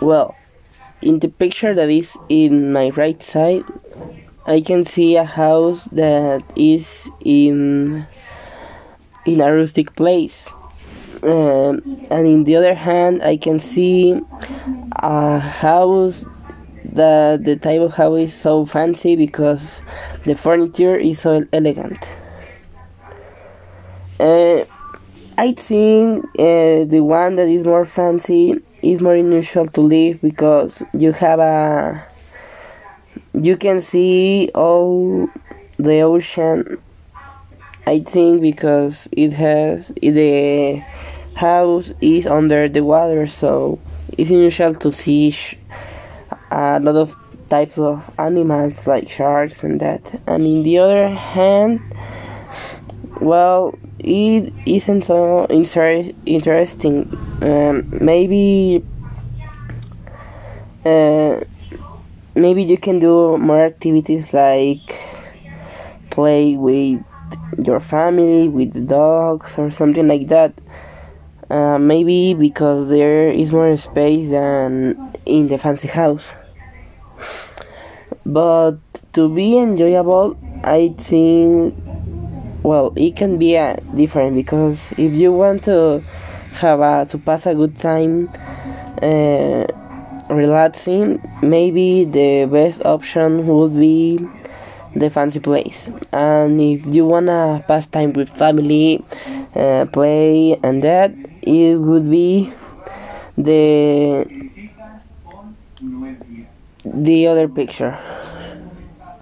Well, in the picture that is in my right side, I can see a house that is in in a rustic place. Um, and in the other hand, I can see a house that the type of house is so fancy because the furniture is so elegant. Uh, I think uh, the one that is more fancy is more unusual to live because you have a you can see all the ocean I think because it has the house is under the water so it's unusual to see a lot of types of animals like sharks and that. And in the other hand well it isn't so inter- interesting. Um, maybe uh, maybe you can do more activities like play with your family with the dogs or something like that. Uh, maybe because there is more space than in the fancy house. But to be enjoyable i think well it can be uh, different because if you want to have a to pass a good time uh, relaxing maybe the best option would be the fancy place. And if you wanna pass time with family uh, play and that it would be the the other picture